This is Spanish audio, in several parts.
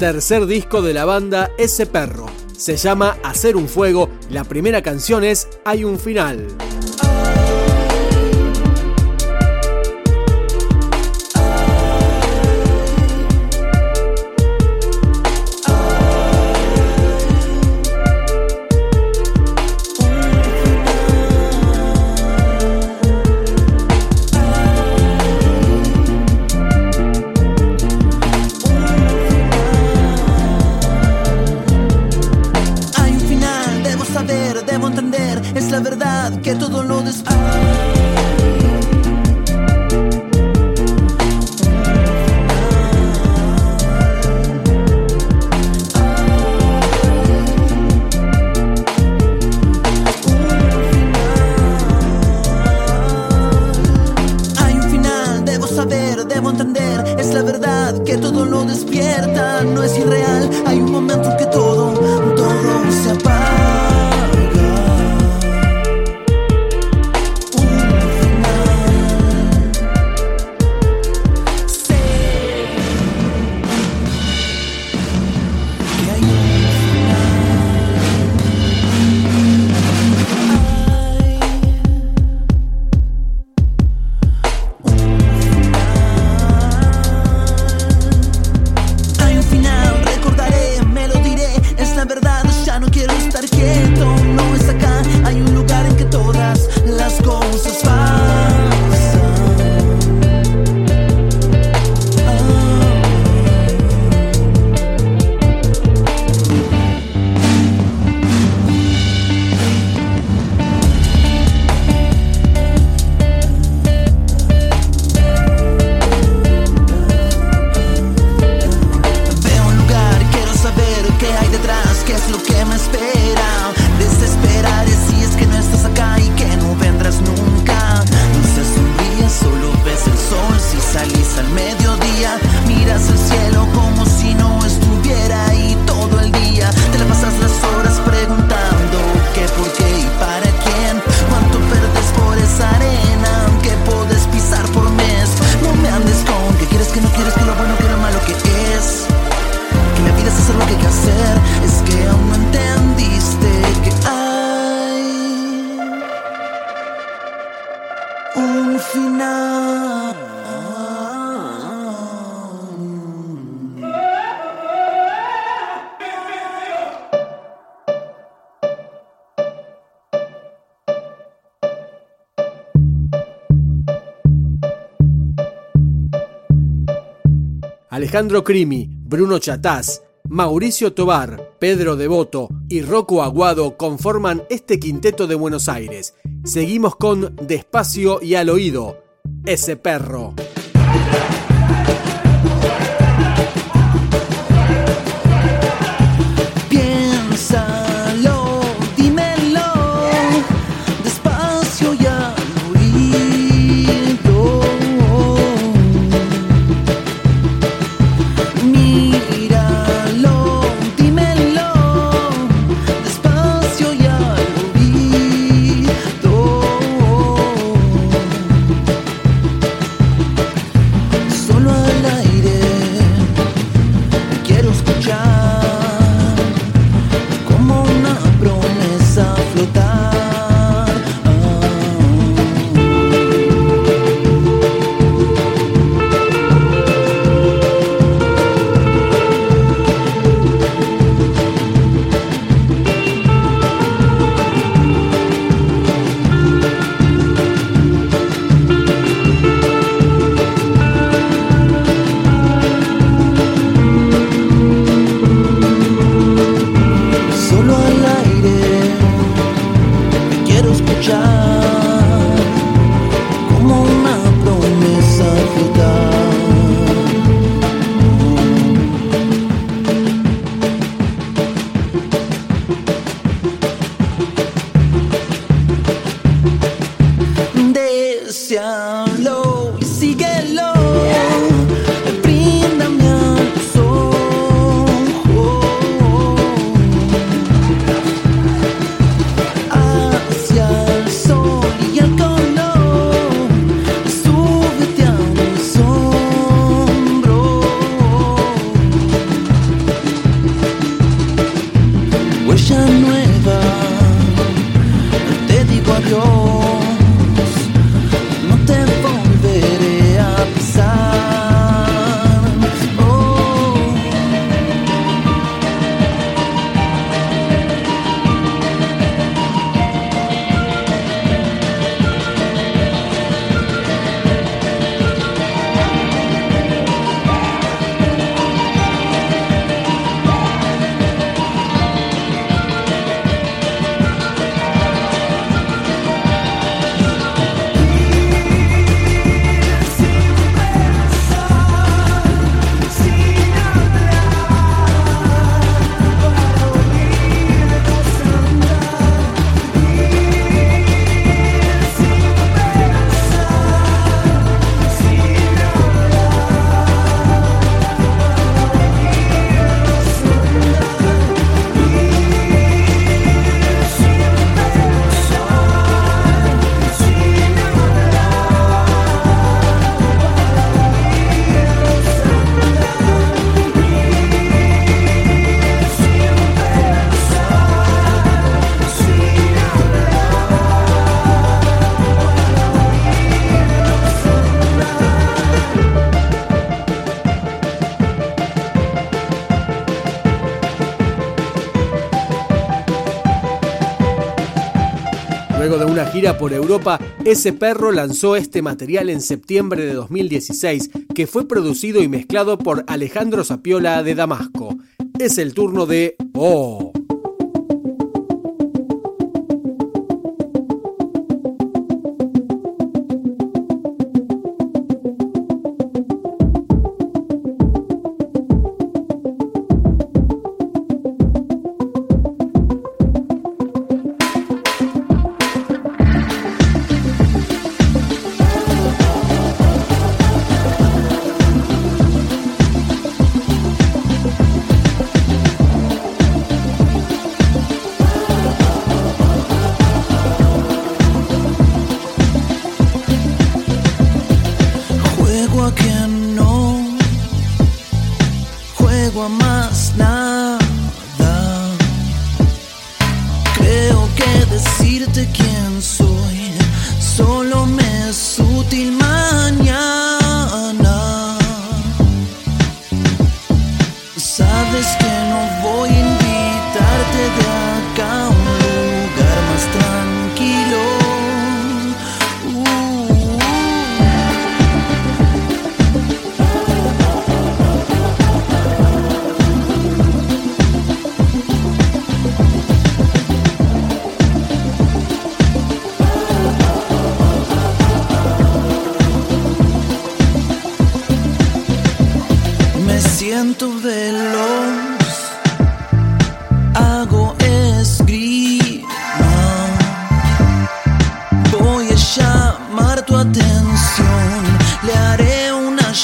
Tercer disco de la banda Ese Perro. Se llama Hacer un Fuego, la primera canción es Hay un final. quieto. Alejandro Crimi, Bruno Chatás, Mauricio Tobar, Pedro Devoto y Rocco Aguado conforman este quinteto de Buenos Aires. Seguimos con Despacio y al oído, ese perro. Una gira por Europa, ese perro lanzó este material en septiembre de 2016, que fue producido y mezclado por Alejandro Sapiola de Damasco. Es el turno de Oh.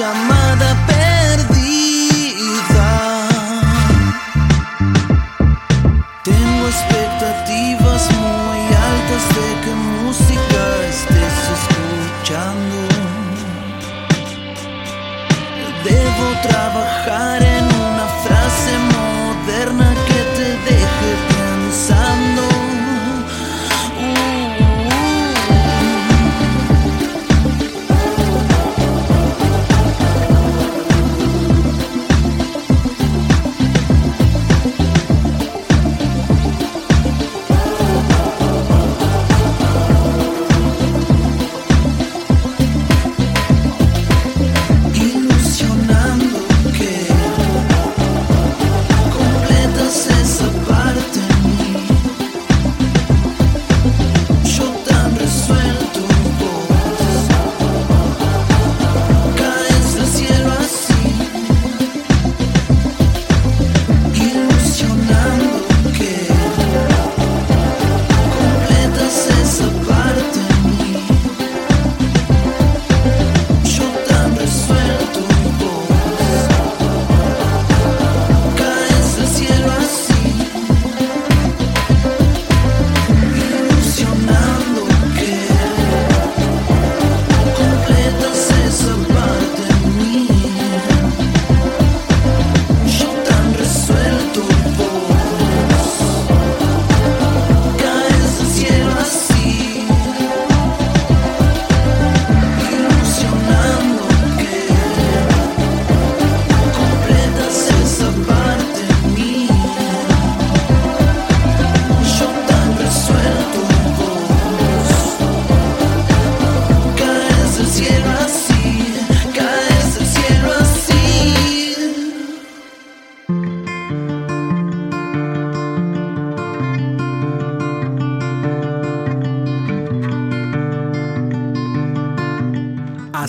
chamar.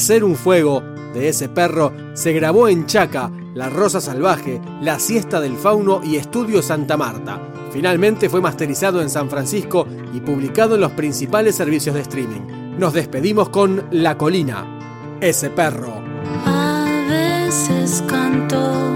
Hacer un fuego de ese perro se grabó en Chaca, La Rosa Salvaje, La Siesta del Fauno y Estudio Santa Marta. Finalmente fue masterizado en San Francisco y publicado en los principales servicios de streaming. Nos despedimos con La Colina, ese perro. A veces canto,